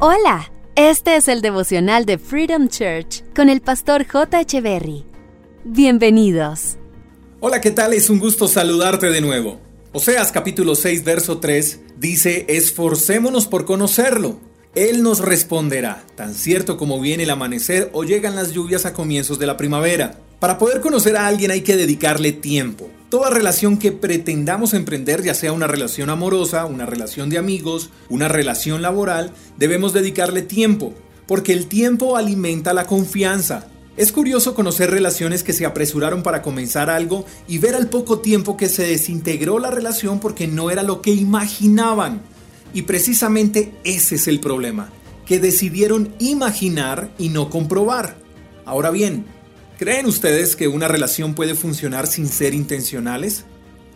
Hola, este es el devocional de Freedom Church con el pastor J. Echeverry. Bienvenidos. Hola, ¿qué tal? Es un gusto saludarte de nuevo. Oseas capítulo 6, verso 3 dice, esforcémonos por conocerlo. Él nos responderá, tan cierto como viene el amanecer o llegan las lluvias a comienzos de la primavera. Para poder conocer a alguien hay que dedicarle tiempo. Toda relación que pretendamos emprender, ya sea una relación amorosa, una relación de amigos, una relación laboral, debemos dedicarle tiempo, porque el tiempo alimenta la confianza. Es curioso conocer relaciones que se apresuraron para comenzar algo y ver al poco tiempo que se desintegró la relación porque no era lo que imaginaban. Y precisamente ese es el problema, que decidieron imaginar y no comprobar. Ahora bien, ¿Creen ustedes que una relación puede funcionar sin ser intencionales?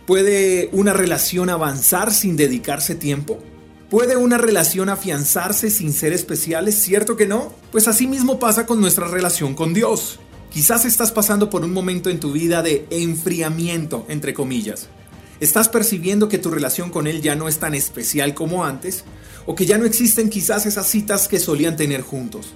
¿Puede una relación avanzar sin dedicarse tiempo? ¿Puede una relación afianzarse sin ser especiales? ¿Cierto que no? Pues así mismo pasa con nuestra relación con Dios. Quizás estás pasando por un momento en tu vida de enfriamiento, entre comillas. Estás percibiendo que tu relación con Él ya no es tan especial como antes, o que ya no existen quizás esas citas que solían tener juntos.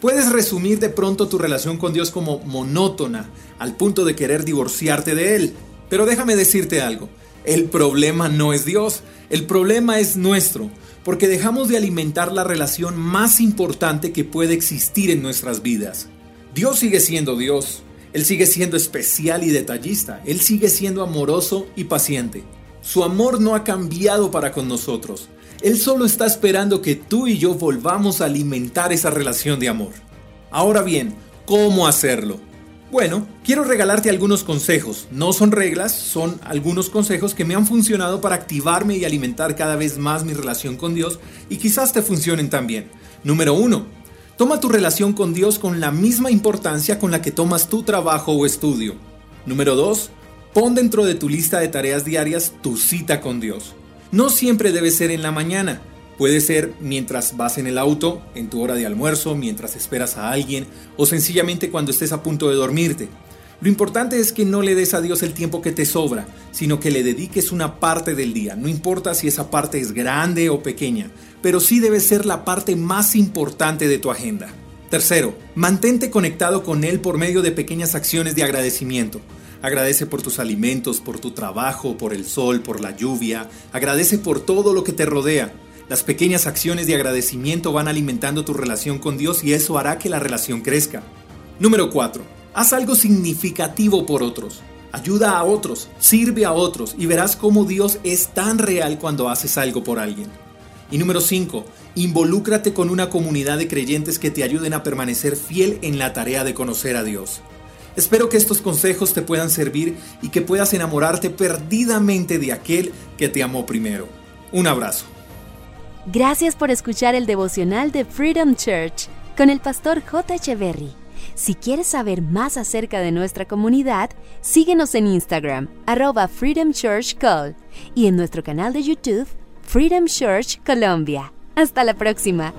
Puedes resumir de pronto tu relación con Dios como monótona, al punto de querer divorciarte de Él. Pero déjame decirte algo, el problema no es Dios, el problema es nuestro, porque dejamos de alimentar la relación más importante que puede existir en nuestras vidas. Dios sigue siendo Dios, Él sigue siendo especial y detallista, Él sigue siendo amoroso y paciente. Su amor no ha cambiado para con nosotros. Él solo está esperando que tú y yo volvamos a alimentar esa relación de amor. Ahora bien, ¿cómo hacerlo? Bueno, quiero regalarte algunos consejos. No son reglas, son algunos consejos que me han funcionado para activarme y alimentar cada vez más mi relación con Dios y quizás te funcionen también. Número 1. Toma tu relación con Dios con la misma importancia con la que tomas tu trabajo o estudio. Número 2. Pon dentro de tu lista de tareas diarias tu cita con Dios. No siempre debe ser en la mañana. Puede ser mientras vas en el auto, en tu hora de almuerzo, mientras esperas a alguien o sencillamente cuando estés a punto de dormirte. Lo importante es que no le des a Dios el tiempo que te sobra, sino que le dediques una parte del día. No importa si esa parte es grande o pequeña, pero sí debe ser la parte más importante de tu agenda. Tercero, mantente conectado con Él por medio de pequeñas acciones de agradecimiento. Agradece por tus alimentos, por tu trabajo, por el sol, por la lluvia. Agradece por todo lo que te rodea. Las pequeñas acciones de agradecimiento van alimentando tu relación con Dios y eso hará que la relación crezca. Número 4. Haz algo significativo por otros. Ayuda a otros, sirve a otros y verás cómo Dios es tan real cuando haces algo por alguien. Y número 5. Involúcrate con una comunidad de creyentes que te ayuden a permanecer fiel en la tarea de conocer a Dios. Espero que estos consejos te puedan servir y que puedas enamorarte perdidamente de aquel que te amó primero. Un abrazo. Gracias por escuchar el devocional de Freedom Church con el pastor J. Echeverry. Si quieres saber más acerca de nuestra comunidad, síguenos en Instagram, arroba Freedom Church Call, y en nuestro canal de YouTube, Freedom Church Colombia. Hasta la próxima.